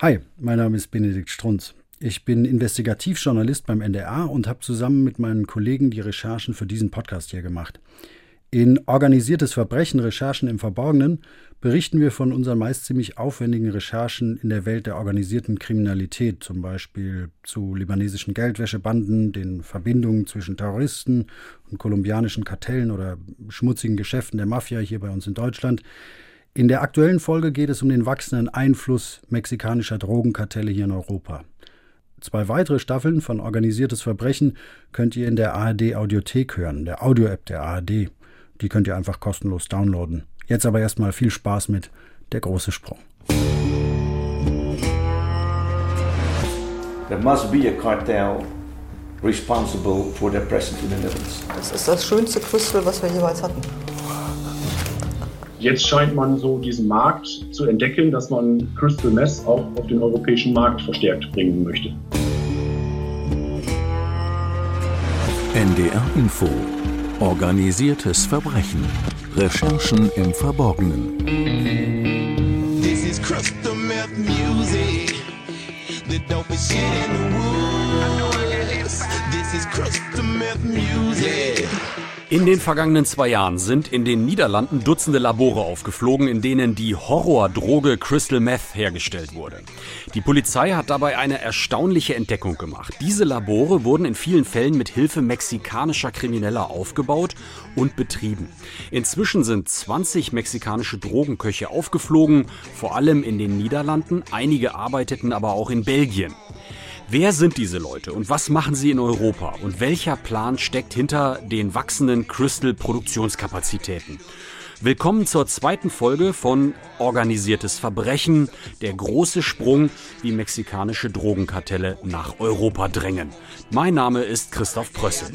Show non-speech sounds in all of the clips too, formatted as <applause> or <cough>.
Hi, mein Name ist Benedikt Strunz. Ich bin Investigativjournalist beim NDR und habe zusammen mit meinen Kollegen die Recherchen für diesen Podcast hier gemacht. In Organisiertes Verbrechen, Recherchen im Verborgenen berichten wir von unseren meist ziemlich aufwendigen Recherchen in der Welt der organisierten Kriminalität, zum Beispiel zu libanesischen Geldwäschebanden, den Verbindungen zwischen Terroristen und kolumbianischen Kartellen oder schmutzigen Geschäften der Mafia hier bei uns in Deutschland. In der aktuellen Folge geht es um den wachsenden Einfluss mexikanischer Drogenkartelle hier in Europa. Zwei weitere Staffeln von Organisiertes Verbrechen könnt ihr in der ARD Audiothek hören, der Audio-App der ARD. Die könnt ihr einfach kostenlos downloaden. Jetzt aber erstmal viel Spaß mit Der große Sprung. There must be a cartel responsible for their presence in the Netherlands. Das ist das schönste Crystal, was wir jeweils hatten. Jetzt scheint man so diesen Markt zu entdecken, dass man Crystal Mess auch auf den europäischen Markt verstärkt bringen möchte. NDR Info. Organisiertes Verbrechen. Recherchen im Verborgenen. This is crystal meth music. The dopest shit in the woods. This is crystal meth music. In den vergangenen zwei Jahren sind in den Niederlanden Dutzende Labore aufgeflogen, in denen die Horrordroge Crystal Meth hergestellt wurde. Die Polizei hat dabei eine erstaunliche Entdeckung gemacht. Diese Labore wurden in vielen Fällen mit Hilfe mexikanischer Krimineller aufgebaut und betrieben. Inzwischen sind 20 mexikanische Drogenköche aufgeflogen, vor allem in den Niederlanden, einige arbeiteten aber auch in Belgien. Wer sind diese Leute und was machen sie in Europa und welcher Plan steckt hinter den wachsenden Crystal-Produktionskapazitäten? Willkommen zur zweiten Folge von Organisiertes Verbrechen, der große Sprung, wie mexikanische Drogenkartelle nach Europa drängen. Mein Name ist Christoph Prössel.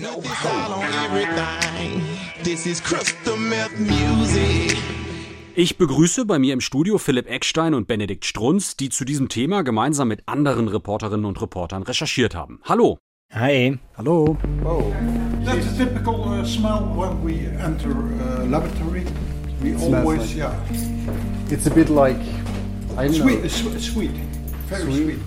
Ich begrüße bei mir im Studio Philipp Eckstein und Benedikt Strunz, die zu diesem Thema gemeinsam mit anderen Reporterinnen und Reportern recherchiert haben. Hallo. Hi. Hallo. That's a typical uh, smell when we enter uh, laboratory. We always, like- yeah, It's a bit like I don't sweet, know. it's sweet, sweet, very Sweet. sweet.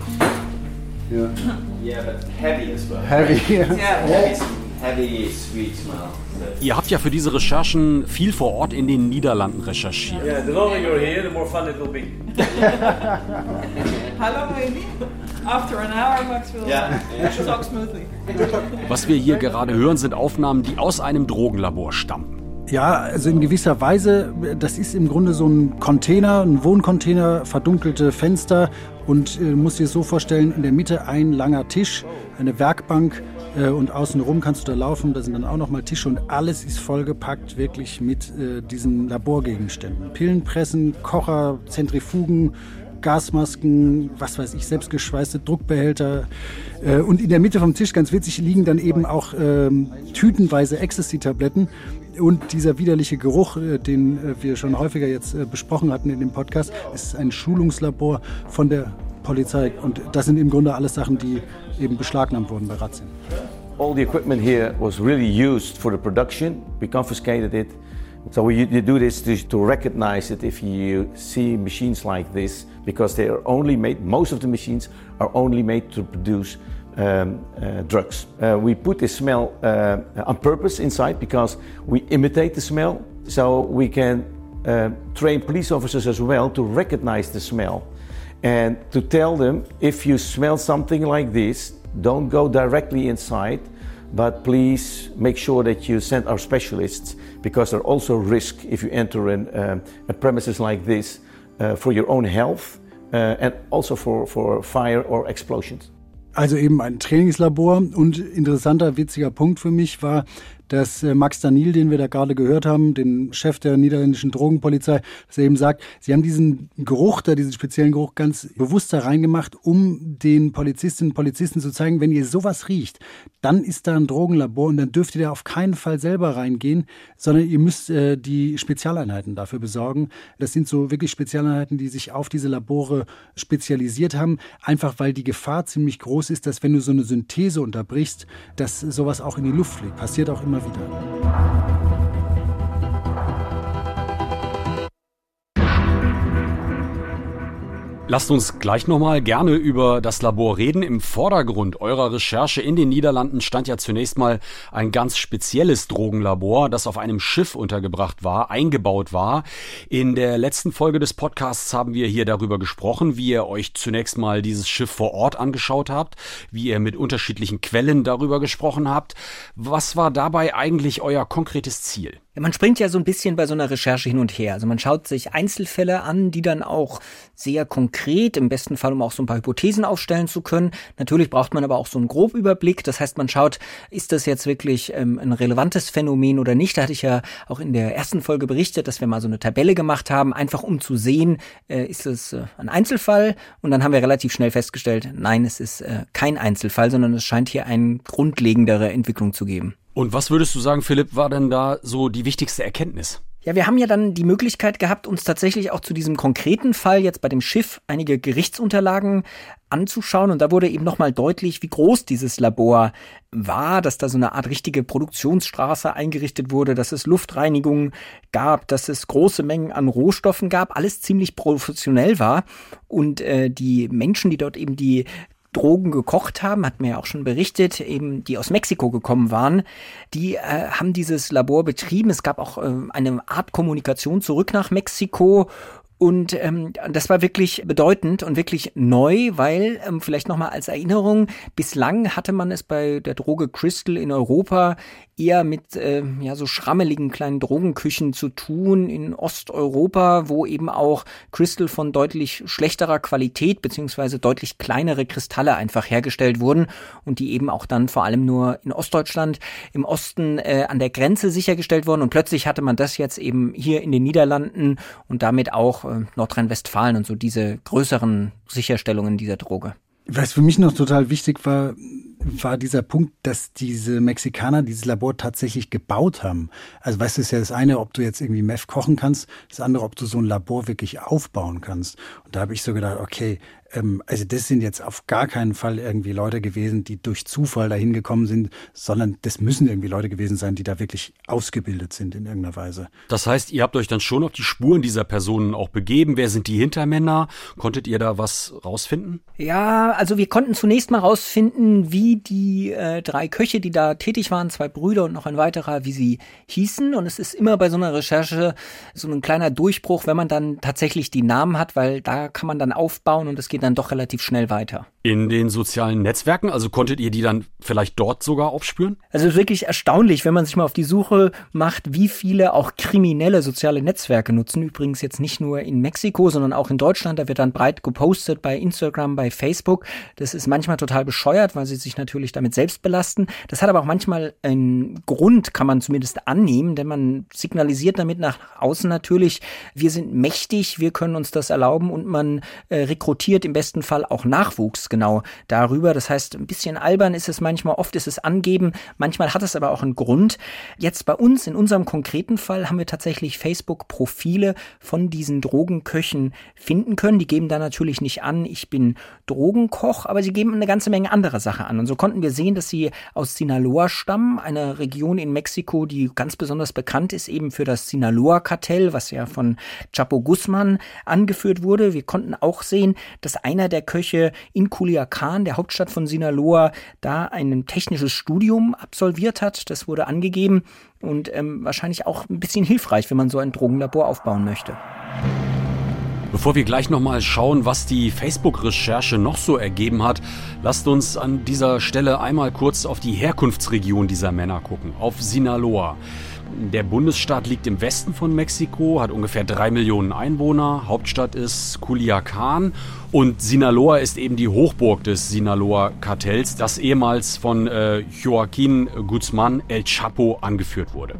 Yeah. Yeah, but heavy as well. Heavy. <laughs> Yeah. Heavy, heavy sweet smell. Ihr habt ja für diese Recherchen viel vor Ort in den Niederlanden recherchiert. Yeah, the longer you're here, the more fun it will be. <laughs> How long will be? After an hour, Max will Yeah. talk smoothly. Was wir hier gerade hören, sind Aufnahmen, die aus einem Drogenlabor stammen. Ja, also in gewisser Weise, das ist im Grunde so ein Container, ein Wohncontainer, verdunkelte Fenster und äh, musst dir so vorstellen, in der Mitte ein langer Tisch, eine Werkbank und außenrum kannst du da laufen, da sind dann auch nochmal Tische und alles ist vollgepackt wirklich mit äh, diesen Laborgegenständen. Pillenpressen, Kocher, Zentrifugen, Gasmasken, was weiß ich, selbstgeschweißte Druckbehälter. Äh, und in der Mitte vom Tisch, ganz witzig, liegen dann eben auch ähm, tütenweise Ecstasy-Tabletten. Und dieser widerliche Geruch, äh, den äh, wir schon häufiger jetzt äh, besprochen hatten in dem Podcast, ist ein Schulungslabor von der Polizei. Und das sind im Grunde alles Sachen, die eben beschlagnahmt wurden bei Razzien. All the equipment here was really used for the production. We confiscated it. So we, do this to, to recognize it if you see machines like this, because they are only made, most of the machines are only made to produce um, uh, drugs. Uh, we put the smell uh, on purpose inside because we imitate the smell, so we can uh, train police officers as well to recognize the smell and to tell them if you smell something like this, don't go directly inside, but please make sure that you send our specialists because there are also risk if you enter in, um, a premises like this uh, for your own health uh, and also for, for fire or explosions. Also eben ein Trainingslabor. Und interessanter, witziger Punkt für mich war, dass äh, Max Daniel, den wir da gerade gehört haben, den Chef der niederländischen Drogenpolizei, dass er eben sagt, sie haben diesen Geruch da, diesen speziellen Geruch ganz bewusst da reingemacht, um den Polizistinnen und Polizisten zu zeigen, wenn ihr sowas riecht, dann ist da ein Drogenlabor und dann dürft ihr da auf keinen Fall selber reingehen, sondern ihr müsst äh, die Spezialeinheiten dafür besorgen. Das sind so wirklich Spezialeinheiten, die sich auf diese Labore spezialisiert haben, einfach weil die Gefahr ziemlich groß ist, dass wenn du so eine Synthese unterbrichst, dass sowas auch in die Luft fliegt. Passiert auch immer wieder. Lasst uns gleich nochmal gerne über das Labor reden. Im Vordergrund eurer Recherche in den Niederlanden stand ja zunächst mal ein ganz spezielles Drogenlabor, das auf einem Schiff untergebracht war, eingebaut war. In der letzten Folge des Podcasts haben wir hier darüber gesprochen, wie ihr euch zunächst mal dieses Schiff vor Ort angeschaut habt, wie ihr mit unterschiedlichen Quellen darüber gesprochen habt. Was war dabei eigentlich euer konkretes Ziel? Man springt ja so ein bisschen bei so einer Recherche hin und her. Also man schaut sich Einzelfälle an, die dann auch sehr konkret, im besten Fall, um auch so ein paar Hypothesen aufstellen zu können. Natürlich braucht man aber auch so einen Grobüberblick. Das heißt, man schaut, ist das jetzt wirklich ähm, ein relevantes Phänomen oder nicht. Da hatte ich ja auch in der ersten Folge berichtet, dass wir mal so eine Tabelle gemacht haben, einfach um zu sehen, äh, ist es äh, ein Einzelfall? Und dann haben wir relativ schnell festgestellt, nein, es ist äh, kein Einzelfall, sondern es scheint hier eine grundlegendere Entwicklung zu geben. Und was würdest du sagen, Philipp, war denn da so die wichtigste Erkenntnis? Ja, wir haben ja dann die Möglichkeit gehabt, uns tatsächlich auch zu diesem konkreten Fall jetzt bei dem Schiff einige Gerichtsunterlagen anzuschauen. Und da wurde eben nochmal deutlich, wie groß dieses Labor war, dass da so eine Art richtige Produktionsstraße eingerichtet wurde, dass es Luftreinigung gab, dass es große Mengen an Rohstoffen gab, alles ziemlich professionell war. Und äh, die Menschen, die dort eben die Drogen gekocht haben, hat mir ja auch schon berichtet, eben die aus Mexiko gekommen waren, die äh, haben dieses Labor betrieben. Es gab auch äh, eine Art Kommunikation zurück nach Mexiko und ähm, das war wirklich bedeutend und wirklich neu, weil ähm, vielleicht nochmal als Erinnerung, bislang hatte man es bei der Droge Crystal in Europa eher mit äh, ja so schrammeligen kleinen Drogenküchen zu tun in Osteuropa, wo eben auch Crystal von deutlich schlechterer Qualität beziehungsweise deutlich kleinere Kristalle einfach hergestellt wurden und die eben auch dann vor allem nur in Ostdeutschland im Osten äh, an der Grenze sichergestellt wurden. Und plötzlich hatte man das jetzt eben hier in den Niederlanden und damit auch äh, Nordrhein-Westfalen und so diese größeren Sicherstellungen dieser Droge. Was für mich noch total wichtig war, war dieser Punkt, dass diese Mexikaner dieses Labor tatsächlich gebaut haben. Also weißt du, ist ja das eine, ob du jetzt irgendwie Meth kochen kannst, das andere, ob du so ein Labor wirklich aufbauen kannst. Und da habe ich so gedacht, okay, ähm, also das sind jetzt auf gar keinen Fall irgendwie Leute gewesen, die durch Zufall dahin gekommen sind, sondern das müssen irgendwie Leute gewesen sein, die da wirklich ausgebildet sind in irgendeiner Weise. Das heißt, ihr habt euch dann schon auf die Spuren dieser Personen auch begeben. Wer sind die Hintermänner? Konntet ihr da was rausfinden? Ja, also wir konnten zunächst mal rausfinden, wie die äh, drei Köche, die da tätig waren, zwei Brüder und noch ein weiterer, wie sie hießen. Und es ist immer bei so einer Recherche so ein kleiner Durchbruch, wenn man dann tatsächlich die Namen hat, weil da kann man dann aufbauen und es geht dann doch relativ schnell weiter. In den sozialen Netzwerken, also konntet ihr die dann vielleicht dort sogar aufspüren? Also wirklich erstaunlich, wenn man sich mal auf die Suche macht, wie viele auch kriminelle soziale Netzwerke nutzen. Übrigens jetzt nicht nur in Mexiko, sondern auch in Deutschland. Da wird dann breit gepostet bei Instagram, bei Facebook. Das ist manchmal total bescheuert, weil sie sich natürlich damit selbst belasten. Das hat aber auch manchmal einen Grund, kann man zumindest annehmen, denn man signalisiert damit nach außen natürlich, wir sind mächtig, wir können uns das erlauben und man äh, rekrutiert im besten Fall auch Nachwuchs genau darüber. Das heißt, ein bisschen albern ist es manchmal, oft ist es angeben, manchmal hat es aber auch einen Grund. Jetzt bei uns, in unserem konkreten Fall, haben wir tatsächlich Facebook-Profile von diesen Drogenköchen finden können. Die geben da natürlich nicht an, ich bin Drogenkoch, aber sie geben eine ganze Menge andere Sachen an. Und so konnten wir sehen, dass sie aus Sinaloa stammen, einer Region in Mexiko, die ganz besonders bekannt ist eben für das Sinaloa-Kartell, was ja von Chapo Guzman angeführt wurde. Wir konnten auch sehen, dass einer der Köche in Culiacan, der Hauptstadt von Sinaloa, da ein technisches Studium absolviert hat. Das wurde angegeben und ähm, wahrscheinlich auch ein bisschen hilfreich, wenn man so ein Drogenlabor aufbauen möchte. Bevor wir gleich nochmal schauen, was die Facebook-Recherche noch so ergeben hat, lasst uns an dieser Stelle einmal kurz auf die Herkunftsregion dieser Männer gucken, auf Sinaloa. Der Bundesstaat liegt im Westen von Mexiko, hat ungefähr drei Millionen Einwohner. Hauptstadt ist Culiacan und Sinaloa ist eben die Hochburg des Sinaloa-Kartells, das ehemals von äh, Joaquin Guzman El Chapo angeführt wurde.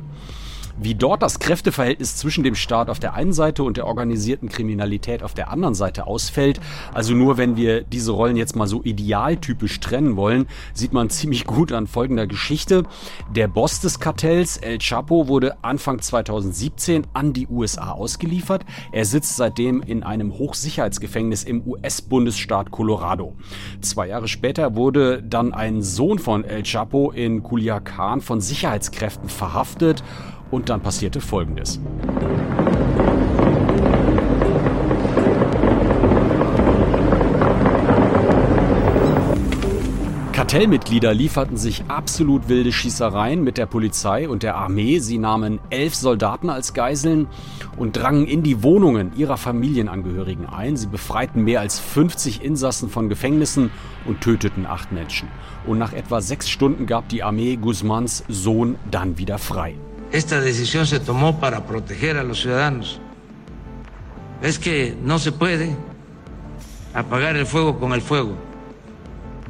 Wie dort das Kräfteverhältnis zwischen dem Staat auf der einen Seite und der organisierten Kriminalität auf der anderen Seite ausfällt, also nur wenn wir diese Rollen jetzt mal so idealtypisch trennen wollen, sieht man <laughs> ziemlich gut an folgender Geschichte. Der Boss des Kartells, El Chapo, wurde Anfang 2017 an die USA ausgeliefert. Er sitzt seitdem in einem Hochsicherheitsgefängnis im US-Bundesstaat Colorado. Zwei Jahre später wurde dann ein Sohn von El Chapo in Culiacan von Sicherheitskräften verhaftet und dann passierte Folgendes. Kartellmitglieder lieferten sich absolut wilde Schießereien mit der Polizei und der Armee. Sie nahmen elf Soldaten als Geiseln und drangen in die Wohnungen ihrer Familienangehörigen ein. Sie befreiten mehr als 50 Insassen von Gefängnissen und töteten acht Menschen. Und nach etwa sechs Stunden gab die Armee Guzmans Sohn dann wieder frei. Esta decisión se tomó para proteger a los ciudadanos. Es que no se puede apagar el fuego con el fuego.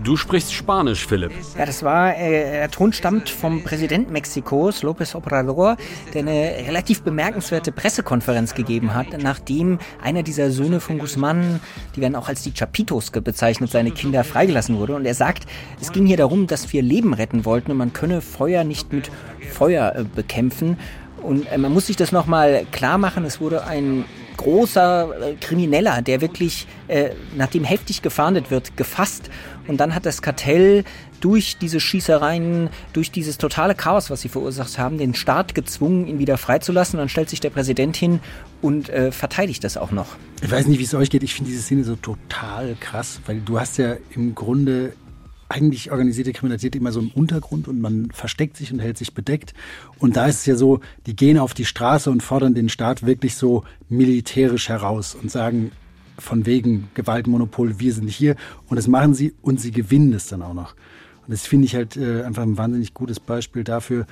Du sprichst Spanisch, Philipp. Ja, das war, äh, der Ton stammt vom Präsident Mexikos, López Obrador, der eine relativ bemerkenswerte Pressekonferenz gegeben hat, nachdem einer dieser Söhne von Guzman, die werden auch als die Chapitos bezeichnet, seine Kinder freigelassen wurde. Und er sagt, es ging hier darum, dass wir Leben retten wollten und man könne Feuer nicht mit Feuer äh, bekämpfen. Und äh, man muss sich das nochmal klar machen, es wurde ein großer äh, Krimineller, der wirklich, äh, nachdem heftig gefahndet wird, gefasst. Und dann hat das Kartell durch diese Schießereien, durch dieses totale Chaos, was sie verursacht haben, den Staat gezwungen, ihn wieder freizulassen. Dann stellt sich der Präsident hin und äh, verteidigt das auch noch. Ich weiß nicht, wie es euch geht. Ich finde diese Szene so total krass, weil du hast ja im Grunde eigentlich organisierte Kriminalität immer so im Untergrund und man versteckt sich und hält sich bedeckt. Und da ist es ja so, die gehen auf die Straße und fordern den Staat wirklich so militärisch heraus und sagen von wegen Gewaltmonopol, wir sind hier. Und das machen sie und sie gewinnen es dann auch noch. Und das finde ich halt äh, einfach ein wahnsinnig gutes Beispiel dafür,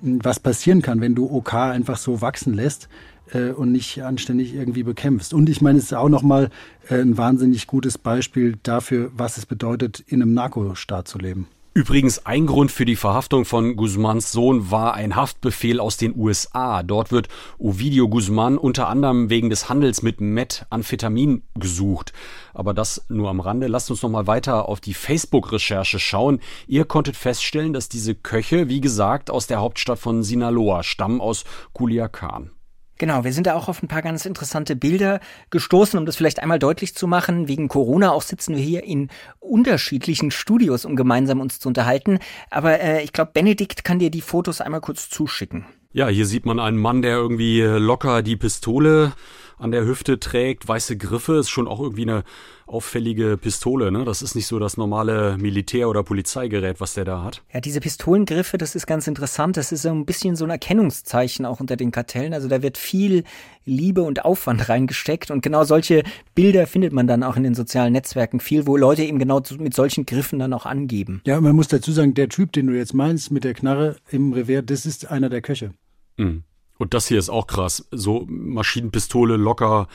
was passieren kann, wenn du OK einfach so wachsen lässt äh, und nicht anständig irgendwie bekämpfst. Und ich meine, es ist auch nochmal äh, ein wahnsinnig gutes Beispiel dafür, was es bedeutet, in einem Narkostaat zu leben. Übrigens, ein Grund für die Verhaftung von Guzmans Sohn war ein Haftbefehl aus den USA. Dort wird Ovidio Guzman unter anderem wegen des Handels mit Methamphetamin gesucht. Aber das nur am Rande. Lasst uns noch mal weiter auf die Facebook-Recherche schauen. Ihr konntet feststellen, dass diese Köche, wie gesagt, aus der Hauptstadt von Sinaloa stammen, aus Culiacan. Genau, wir sind da auch auf ein paar ganz interessante Bilder gestoßen, um das vielleicht einmal deutlich zu machen. Wegen Corona auch sitzen wir hier in unterschiedlichen Studios, um gemeinsam uns zu unterhalten. Aber äh, ich glaube, Benedikt kann dir die Fotos einmal kurz zuschicken. Ja, hier sieht man einen Mann, der irgendwie locker die Pistole an der Hüfte trägt, weiße Griffe, ist schon auch irgendwie eine auffällige Pistole, ne? Das ist nicht so das normale Militär- oder Polizeigerät, was der da hat. Ja, diese Pistolengriffe, das ist ganz interessant. Das ist so ein bisschen so ein Erkennungszeichen auch unter den Kartellen. Also da wird viel Liebe und Aufwand <laughs> reingesteckt und genau solche Bilder findet man dann auch in den sozialen Netzwerken viel, wo Leute eben genau mit solchen Griffen dann auch angeben. Ja, man muss dazu sagen, der Typ, den du jetzt meinst mit der Knarre im Revier, das ist einer der Köche. Mhm. Und das hier ist auch krass. So Maschinenpistole locker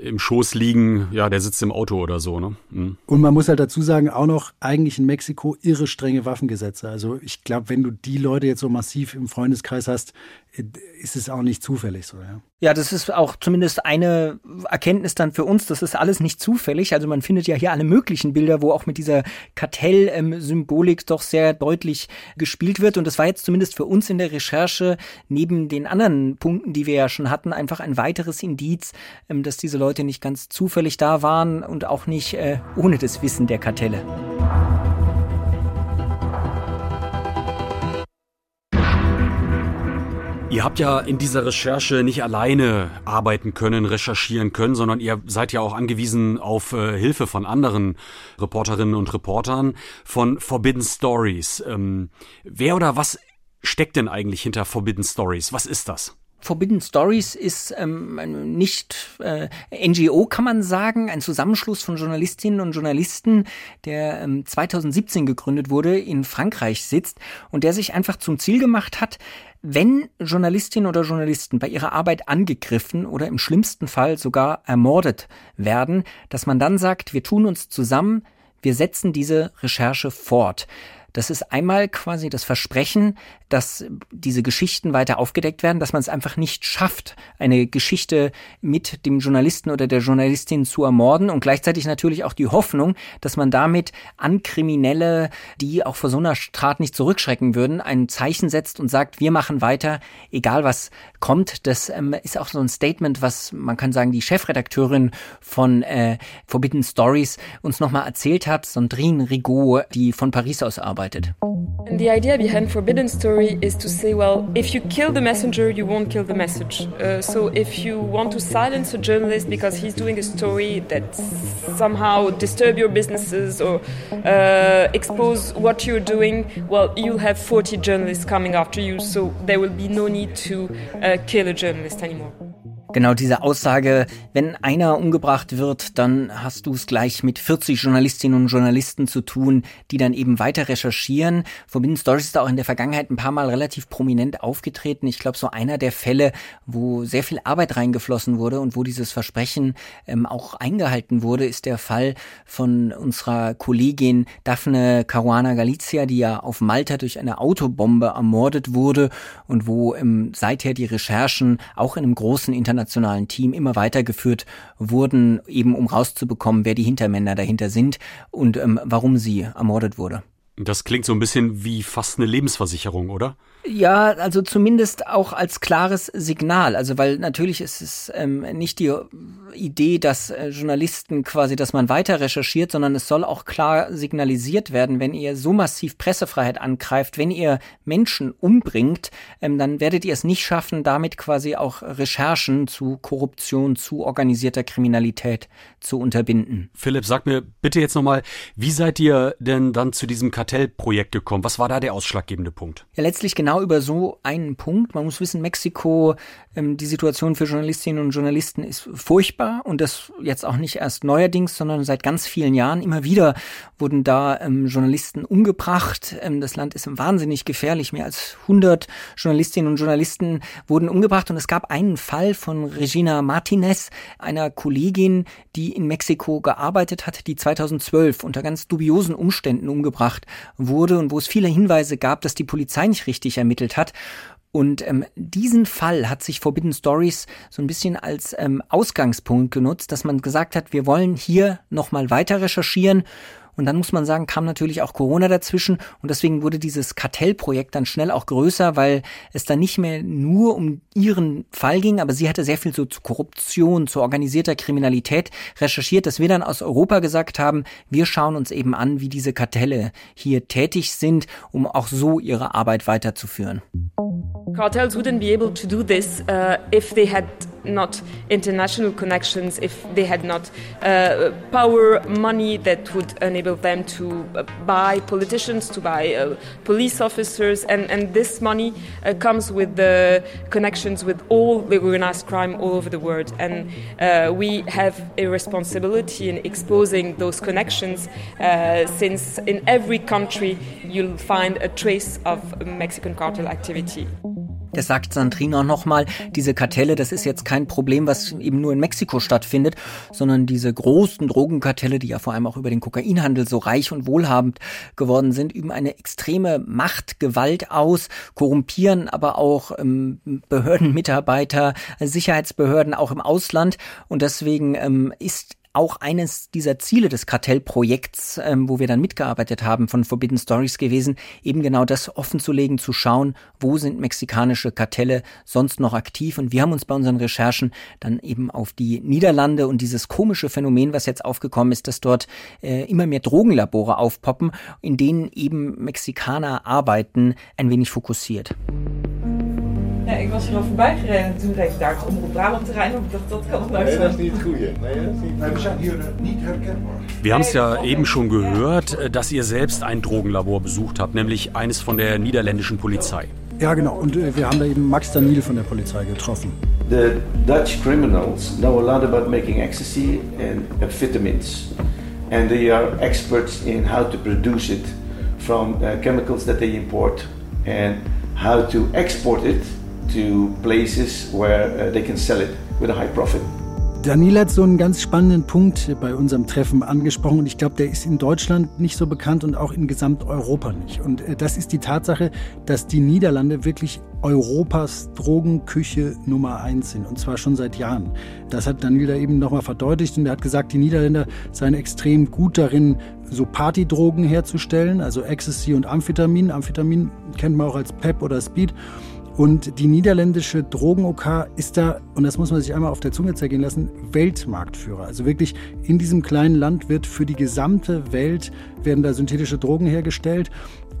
im Schoß liegen, ja, der sitzt im Auto oder so, ne? Mhm. Und man muss halt dazu sagen, auch noch eigentlich in Mexiko irre strenge Waffengesetze. Also ich glaube, wenn du die Leute jetzt so massiv im Freundeskreis hast, ist es auch nicht zufällig so, ja. Ja, das ist auch zumindest eine Erkenntnis dann für uns. Das ist alles nicht zufällig. Also man findet ja hier alle möglichen Bilder, wo auch mit dieser Kartell-Symbolik doch sehr deutlich gespielt wird. Und das war jetzt zumindest für uns in der Recherche neben den anderen Punkten, die wir ja schon hatten, einfach ein weiteres Indiz, ähm, dass diese Leute nicht ganz zufällig da waren und auch nicht äh, ohne das Wissen der Kartelle. Ihr habt ja in dieser Recherche nicht alleine arbeiten können, recherchieren können, sondern ihr seid ja auch angewiesen auf äh, Hilfe von anderen Reporterinnen und Reportern von Forbidden Stories. Ähm, wer oder was steckt denn eigentlich hinter Forbidden Stories? Was ist das? Forbidden Stories ist ähm, nicht äh, NGO, kann man sagen, ein Zusammenschluss von Journalistinnen und Journalisten, der ähm, 2017 gegründet wurde, in Frankreich sitzt und der sich einfach zum Ziel gemacht hat, wenn Journalistinnen oder Journalisten bei ihrer Arbeit angegriffen oder im schlimmsten Fall sogar ermordet werden, dass man dann sagt, wir tun uns zusammen, wir setzen diese Recherche fort. Das ist einmal quasi das Versprechen, dass diese Geschichten weiter aufgedeckt werden, dass man es einfach nicht schafft, eine Geschichte mit dem Journalisten oder der Journalistin zu ermorden und gleichzeitig natürlich auch die Hoffnung, dass man damit an Kriminelle, die auch vor so einer Tat nicht zurückschrecken würden, ein Zeichen setzt und sagt, wir machen weiter, egal was kommt. Das ähm, ist auch so ein Statement, was man kann sagen, die Chefredakteurin von äh, Forbidden Stories uns nochmal erzählt hat, Sandrine Rigaud, die von Paris aus arbeitet And the idea behind Forbidden Story is to say, well, if you kill the messenger, you won't kill the message. Uh, so if you want to silence a journalist because he's doing a story that somehow disturb your businesses or uh, expose what you're doing, well, you'll have 40 journalists coming after you. So there will be no need to uh, kill a journalist anymore. Genau diese Aussage, wenn einer umgebracht wird, dann hast du es gleich mit 40 Journalistinnen und Journalisten zu tun, die dann eben weiter recherchieren. Forbidden Stories ist auch in der Vergangenheit ein paar Mal relativ prominent aufgetreten. Ich glaube, so einer der Fälle, wo sehr viel Arbeit reingeflossen wurde und wo dieses Versprechen ähm, auch eingehalten wurde, ist der Fall von unserer Kollegin Daphne Caruana Galizia, die ja auf Malta durch eine Autobombe ermordet wurde und wo ähm, seither die Recherchen auch in einem großen internationalen internationalen Team immer weitergeführt wurden, eben um rauszubekommen, wer die Hintermänner dahinter sind und ähm, warum sie ermordet wurde. Das klingt so ein bisschen wie fast eine Lebensversicherung, oder? Ja, also zumindest auch als klares Signal. Also weil natürlich ist es ähm, nicht die Idee, dass äh, Journalisten quasi, dass man weiter recherchiert, sondern es soll auch klar signalisiert werden, wenn ihr so massiv Pressefreiheit angreift, wenn ihr Menschen umbringt, ähm, dann werdet ihr es nicht schaffen, damit quasi auch Recherchen zu Korruption, zu organisierter Kriminalität zu unterbinden. Philipp, sag mir bitte jetzt nochmal, wie seid ihr denn dann zu diesem Kartellprojekt gekommen? Was war da der ausschlaggebende Punkt? Ja, letztlich genau über so einen Punkt. Man muss wissen, Mexiko, ähm, die Situation für Journalistinnen und Journalisten ist furchtbar und das jetzt auch nicht erst neuerdings, sondern seit ganz vielen Jahren. Immer wieder wurden da ähm, Journalisten umgebracht. Ähm, das Land ist wahnsinnig gefährlich. Mehr als 100 Journalistinnen und Journalisten wurden umgebracht und es gab einen Fall von Regina Martinez, einer Kollegin, die in Mexiko gearbeitet hat, die 2012 unter ganz dubiosen Umständen umgebracht wurde und wo es viele Hinweise gab, dass die Polizei nicht richtig ermittelt hat. Und ähm, diesen Fall hat sich Forbidden Stories so ein bisschen als ähm, Ausgangspunkt genutzt, dass man gesagt hat, wir wollen hier nochmal weiter recherchieren und dann muss man sagen, kam natürlich auch Corona dazwischen und deswegen wurde dieses Kartellprojekt dann schnell auch größer, weil es dann nicht mehr nur um ihren Fall ging, aber sie hatte sehr viel so zu Korruption, zu organisierter Kriminalität recherchiert, dass wir dann aus Europa gesagt haben, wir schauen uns eben an, wie diese Kartelle hier tätig sind, um auch so ihre Arbeit weiterzuführen. Cartels wouldn't be able to do this uh, if they had not international connections, if they had not uh, power, money that would enable them to uh, buy politicians, to buy uh, police officers, and, and this money uh, comes with the connections with all the organized crime all over the world. And uh, we have a responsibility in exposing those connections, since in every country you'll find a trace of Mexican cartel activity. Das sagt Sandrina nochmal, diese Kartelle, das ist jetzt kein Problem, was eben nur in Mexiko stattfindet, sondern diese großen Drogenkartelle, die ja vor allem auch über den Kokainhandel so reich und wohlhabend geworden sind, üben eine extreme Macht, Gewalt aus, korrumpieren aber auch ähm, Behördenmitarbeiter, Sicherheitsbehörden auch im Ausland. Und deswegen ähm, ist auch eines dieser Ziele des Kartellprojekts, ähm, wo wir dann mitgearbeitet haben von Forbidden Stories gewesen, eben genau das offenzulegen, zu schauen, wo sind mexikanische Kartelle sonst noch aktiv. Und wir haben uns bei unseren Recherchen dann eben auf die Niederlande und dieses komische Phänomen, was jetzt aufgekommen ist, dass dort äh, immer mehr Drogenlabore aufpoppen, in denen eben Mexikaner arbeiten, ein wenig fokussiert. Ja, ik was hier al voorbij gereden toen reed ik daar het Omroep Brabant terrein op. Ik dacht, dat kan nog nooit Nee, zijn. dat is niet het goede. Nee, dat is niet Nee, we zijn hier niet herkenbaar. Wir haben es ja eben schon gehört, äh, dass ihr selbst ein Drogenlabor besucht habt, nämlich eines von der niederländischen Polizei. Ja, genau. Und äh, wir haben da eben Max Daniel von der Polizei getroffen. The Dutch criminals know a lot about making ecstasy and amphetamines, and they are experts in how to produce it from uh, chemicals that they import and how to export it to places where uh, they can sell it with a high profit. Daniel hat so einen ganz spannenden Punkt bei unserem Treffen angesprochen und ich glaube, der ist in Deutschland nicht so bekannt und auch in Gesamteuropa nicht. Und äh, das ist die Tatsache, dass die Niederlande wirklich Europas Drogenküche Nummer eins sind und zwar schon seit Jahren. Das hat Daniel da eben nochmal verdeutlicht und er hat gesagt, die Niederländer seien extrem gut darin, so Partydrogen herzustellen, also Ecstasy und Amphetamin. Amphetamin kennt man auch als Pep oder Speed. Und die niederländische Drogen-OK ist da, und das muss man sich einmal auf der Zunge zergehen lassen, Weltmarktführer. Also wirklich in diesem kleinen Land wird für die gesamte Welt werden da synthetische Drogen hergestellt.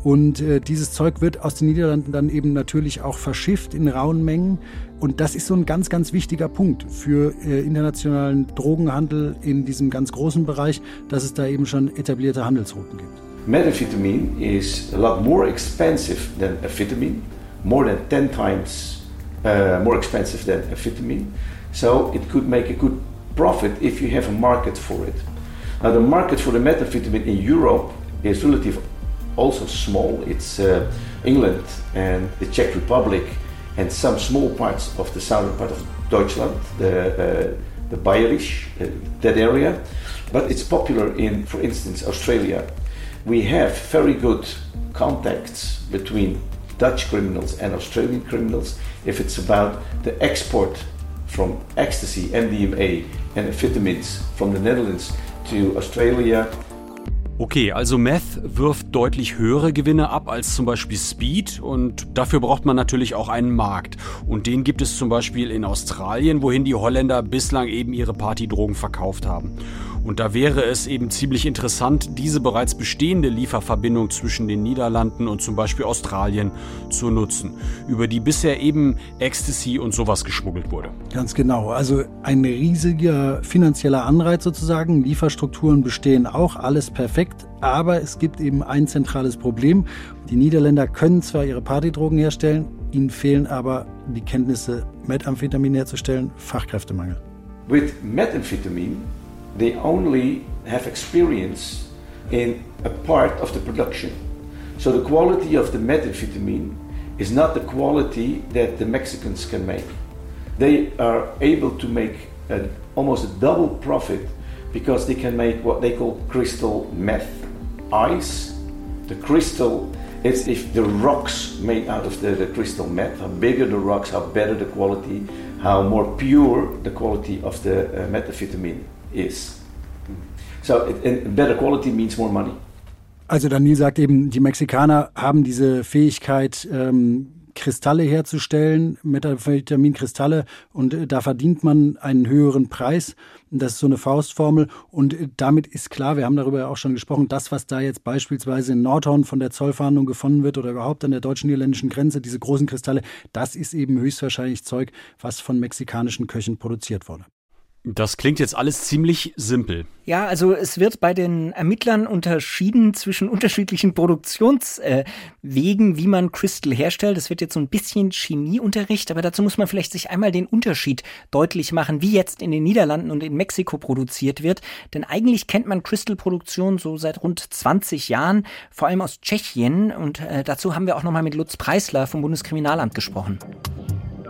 Und äh, dieses Zeug wird aus den Niederlanden dann eben natürlich auch verschifft in rauen Mengen. Und das ist so ein ganz, ganz wichtiger Punkt für äh, internationalen Drogenhandel in diesem ganz großen Bereich, dass es da eben schon etablierte Handelsrouten gibt. Methamphetamine is a lot more expensive than amphetamine, more than 10 times uh, more expensive than amphetamine. So it could make a good profit if you have a market for it. Now the market for the methamphetamine in Europe is relatively also small. It's uh, England and the Czech Republic and some small parts of the southern part of Deutschland, the, uh, the Bayerisch, uh, that area. But it's popular in, for instance, Australia. We have very good contacts between Dutch criminals and Australian criminals if it's about the export from ecstasy, MDMA, and amphetamines from the Netherlands to Australia Okay, also Meth wirft deutlich höhere Gewinne ab als zum Beispiel Speed und dafür braucht man natürlich auch einen Markt. Und den gibt es zum Beispiel in Australien, wohin die Holländer bislang eben ihre Partydrogen verkauft haben. Und da wäre es eben ziemlich interessant, diese bereits bestehende Lieferverbindung zwischen den Niederlanden und zum Beispiel Australien zu nutzen, über die bisher eben Ecstasy und sowas geschmuggelt wurde. Ganz genau. Also ein riesiger finanzieller Anreiz sozusagen. Lieferstrukturen bestehen auch, alles perfekt. Aber es gibt eben ein zentrales Problem. Die Niederländer können zwar ihre Partydrogen herstellen, ihnen fehlen aber die Kenntnisse, Methamphetamin herzustellen, Fachkräftemangel. With methamphetamine they only have experience in a part of the production. So the quality of the methamphetamine is not the quality that the Mexicans can make. They are able to make almost a double profit because they can make what they call crystal meth. Ice, the crystal, it's if the rocks made out of the, the crystal meth, how bigger the rocks, how better the quality, how more pure the quality of the uh, methamphetamine is. So, better quality means more money. Also Daniel sagt eben, die Mexikaner haben diese Fähigkeit, ähm, Kristalle herzustellen, Methamphetaminkristalle, und äh, da verdient man einen höheren Preis. Das ist so eine Faustformel. Und äh, damit ist klar, wir haben darüber ja auch schon gesprochen, das, was da jetzt beispielsweise in Nordhorn von der Zollfahndung gefunden wird oder überhaupt an der deutsch-niederländischen Grenze, diese großen Kristalle, das ist eben höchstwahrscheinlich Zeug, was von mexikanischen Köchen produziert wurde. Das klingt jetzt alles ziemlich simpel. Ja, also es wird bei den Ermittlern unterschieden zwischen unterschiedlichen Produktionswegen, äh, wie man Crystal herstellt. Das wird jetzt so ein bisschen Chemieunterricht, aber dazu muss man vielleicht sich einmal den Unterschied deutlich machen, wie jetzt in den Niederlanden und in Mexiko produziert wird. Denn eigentlich kennt man Crystal-Produktion so seit rund 20 Jahren, vor allem aus Tschechien. Und äh, dazu haben wir auch nochmal mit Lutz Preisler vom Bundeskriminalamt gesprochen.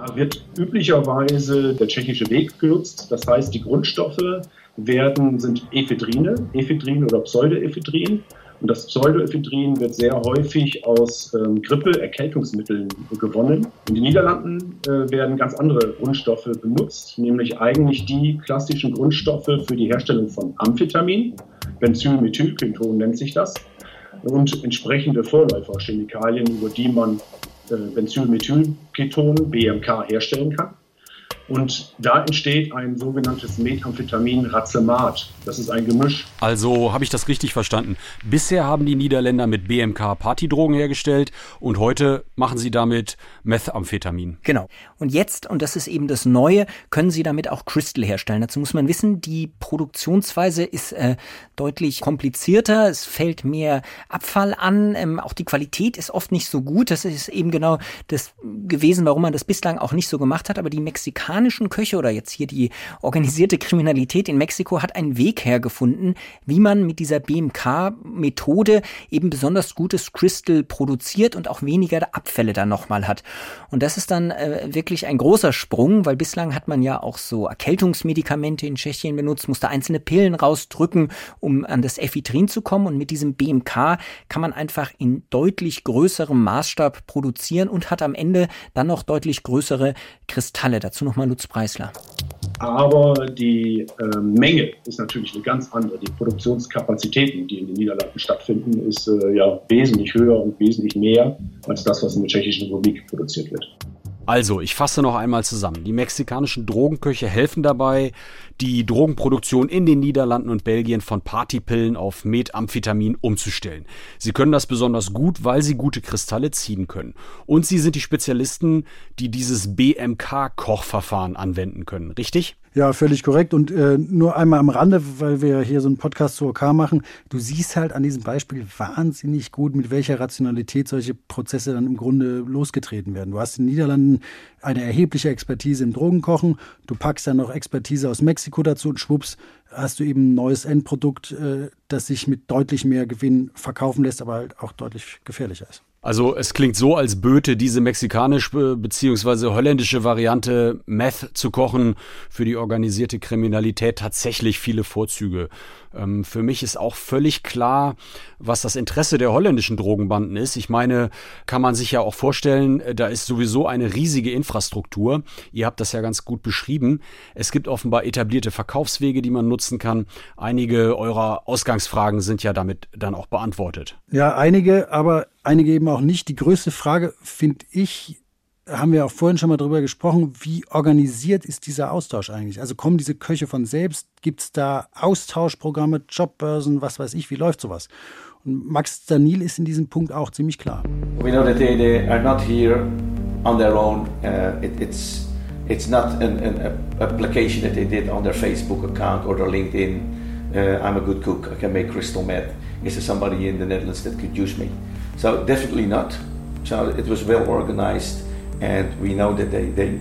Da wird üblicherweise der tschechische Weg genutzt. Das heißt, die Grundstoffe werden, sind Ephedrine, Ephedrin oder Pseudoephedrin. Und das Pseudoephedrin wird sehr häufig aus ähm, Grippe, Erkältungsmitteln gewonnen. In den Niederlanden äh, werden ganz andere Grundstoffe benutzt, nämlich eigentlich die klassischen Grundstoffe für die Herstellung von Amphetamin. Benzylmethylketon nennt sich das. Und entsprechende Vorläuferchemikalien, über die man äh, Benzylmethylketon, BMK, herstellen kann. Und da entsteht ein sogenanntes Methamphetamin Racemat. Das ist ein Gemisch. Also habe ich das richtig verstanden. Bisher haben die Niederländer mit BMK Partydrogen hergestellt und heute machen sie damit Methamphetamin. Genau. Und jetzt, und das ist eben das Neue, können sie damit auch Crystal herstellen. Dazu muss man wissen, die Produktionsweise ist äh, deutlich komplizierter. Es fällt mehr Abfall an. Ähm, auch die Qualität ist oft nicht so gut. Das ist eben genau das gewesen, warum man das bislang auch nicht so gemacht hat. Aber die Mexikaner mexikanischen Köche oder jetzt hier die organisierte Kriminalität in Mexiko hat einen Weg hergefunden, wie man mit dieser BMK-Methode eben besonders gutes Crystal produziert und auch weniger Abfälle dann nochmal hat. Und das ist dann äh, wirklich ein großer Sprung, weil bislang hat man ja auch so Erkältungsmedikamente in Tschechien benutzt, musste einzelne Pillen rausdrücken, um an das Ephedrin zu kommen. Und mit diesem BMK kann man einfach in deutlich größerem Maßstab produzieren und hat am Ende dann noch deutlich größere Kristalle. Dazu nochmal mal Lutz Preisler. Aber die äh, Menge ist natürlich eine ganz andere. Die Produktionskapazitäten, die in den Niederlanden stattfinden, ist äh, ja wesentlich höher und wesentlich mehr als das, was in der Tschechischen Republik produziert wird. Also, ich fasse noch einmal zusammen. Die mexikanischen Drogenköche helfen dabei, die Drogenproduktion in den Niederlanden und Belgien von Partypillen auf Methamphetamin umzustellen. Sie können das besonders gut, weil sie gute Kristalle ziehen können. Und sie sind die Spezialisten, die dieses BMK-Kochverfahren anwenden können, richtig? Ja, völlig korrekt. Und äh, nur einmal am Rande, weil wir hier so einen Podcast zu OK machen. Du siehst halt an diesem Beispiel wahnsinnig gut, mit welcher Rationalität solche Prozesse dann im Grunde losgetreten werden. Du hast in den Niederlanden eine erhebliche Expertise im Drogenkochen. Du packst dann noch Expertise aus Mexiko dazu und schwupps hast du eben ein neues Endprodukt, äh, das sich mit deutlich mehr Gewinn verkaufen lässt, aber halt auch deutlich gefährlicher ist. Also es klingt so, als böte diese mexikanische bzw. holländische Variante Meth zu kochen für die organisierte Kriminalität tatsächlich viele Vorzüge. Ähm, für mich ist auch völlig klar, was das Interesse der holländischen Drogenbanden ist. Ich meine, kann man sich ja auch vorstellen, äh, da ist sowieso eine riesige Infrastruktur. Ihr habt das ja ganz gut beschrieben. Es gibt offenbar etablierte Verkaufswege, die man nutzen kann. Einige eurer Ausgangsfragen sind ja damit dann auch beantwortet. Ja, einige, aber einige eben auch nicht. Die größte Frage, finde ich, haben wir auch vorhin schon mal drüber gesprochen, wie organisiert ist dieser Austausch eigentlich? Also kommen diese Köche von selbst? Gibt es da Austauschprogramme, Jobbörsen, was weiß ich? Wie läuft sowas? Und Max Daniel ist in diesem Punkt auch ziemlich klar. We know that they, they are not here on their own. Uh, it, it's it's not an, an application that they did on their Facebook account or their LinkedIn. Uh, I'm a good cook. I can make crystal meth. Is there somebody in the Netherlands that could use me? So definitely not. So it was well organized, and we know that they, they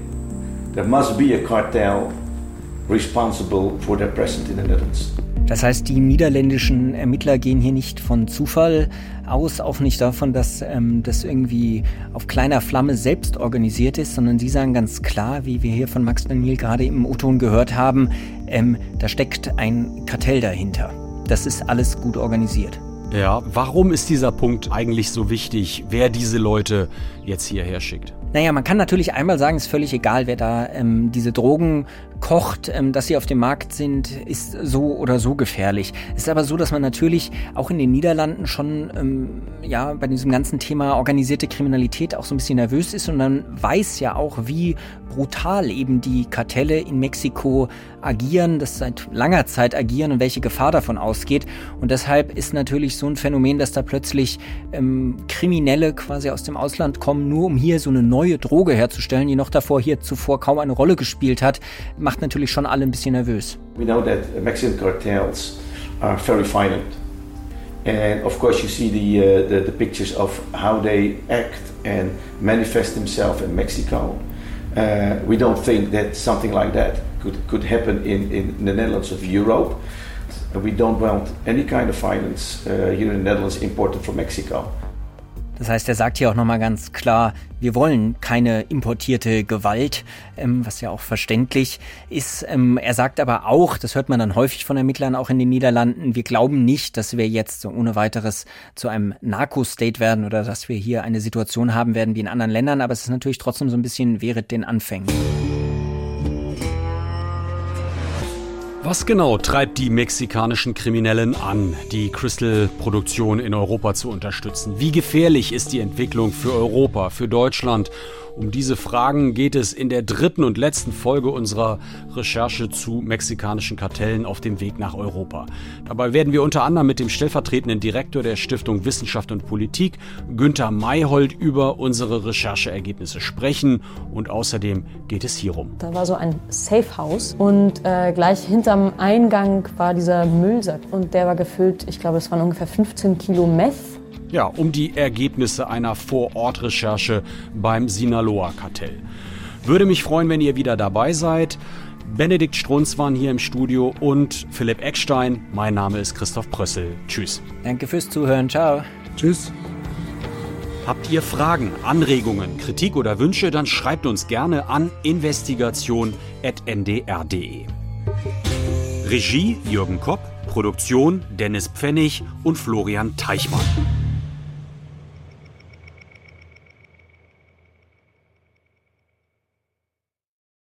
there must be a cartel responsible for their presence in the Netherlands. Das heißt, die niederländischen Ermittler gehen hier nicht von Zufall aus, auch nicht davon, dass ähm, das irgendwie auf kleiner Flamme selbst organisiert ist, sondern sie sagen ganz klar, wie wir hier von Max Daniel gerade im O-Ton gehört haben, ähm, da steckt ein Kartell dahinter. Das ist alles gut organisiert. Ja, warum ist dieser Punkt eigentlich so wichtig, wer diese Leute jetzt hierher schickt? Naja, man kann natürlich einmal sagen, es ist völlig egal, wer da ähm, diese Drogen kocht, ähm, dass sie auf dem Markt sind, ist so oder so gefährlich. Es ist aber so, dass man natürlich auch in den Niederlanden schon ähm, ja bei diesem ganzen Thema organisierte Kriminalität auch so ein bisschen nervös ist und man weiß ja auch, wie brutal eben die Kartelle in Mexiko agieren, das seit langer Zeit agieren und welche Gefahr davon ausgeht. Und deshalb ist natürlich so ein Phänomen, dass da plötzlich ähm, Kriminelle quasi aus dem Ausland kommen, nur um hier so eine neue Droge herzustellen, die noch davor hier zuvor kaum eine Rolle gespielt hat, macht natürlich schon alle ein bisschen nervös. We know that Mexican cartels are very violent. And of course, you see the, uh, the, the pictures of how they act and manifest themselves in Mexico. Uh, we don't think that something like that could, could happen in, in the Netherlands of Europe. We don't want any kind of violence uh, here in the Netherlands imported from Mexico. Das heißt, er sagt hier auch nochmal ganz klar, wir wollen keine importierte Gewalt, ähm, was ja auch verständlich ist. Ähm, er sagt aber auch, das hört man dann häufig von Ermittlern auch in den Niederlanden, wir glauben nicht, dass wir jetzt so ohne weiteres zu einem Narco-State werden oder dass wir hier eine Situation haben werden wie in anderen Ländern, aber es ist natürlich trotzdem so ein bisschen während den Anfängen. Was genau treibt die mexikanischen Kriminellen an, die Crystal-Produktion in Europa zu unterstützen? Wie gefährlich ist die Entwicklung für Europa, für Deutschland um diese Fragen geht es in der dritten und letzten Folge unserer Recherche zu mexikanischen Kartellen auf dem Weg nach Europa. Dabei werden wir unter anderem mit dem stellvertretenden Direktor der Stiftung Wissenschaft und Politik, Günther Mayhold, über unsere Rechercheergebnisse sprechen und außerdem geht es hierum. Da war so ein Safe House und äh, gleich hinterm Eingang war dieser Müllsack und der war gefüllt, ich glaube, es waren ungefähr 15 Kilo Meth ja, um die Ergebnisse einer Vor-Ort-Recherche beim Sinaloa-Kartell. Würde mich freuen, wenn ihr wieder dabei seid. Benedikt Strunz waren hier im Studio und Philipp Eckstein. Mein Name ist Christoph Prössel. Tschüss. Danke fürs Zuhören. Ciao. Tschüss. Habt ihr Fragen, Anregungen, Kritik oder Wünsche, dann schreibt uns gerne an investigation.ndr.de. Regie Jürgen Kopp, Produktion Dennis Pfennig und Florian Teichmann.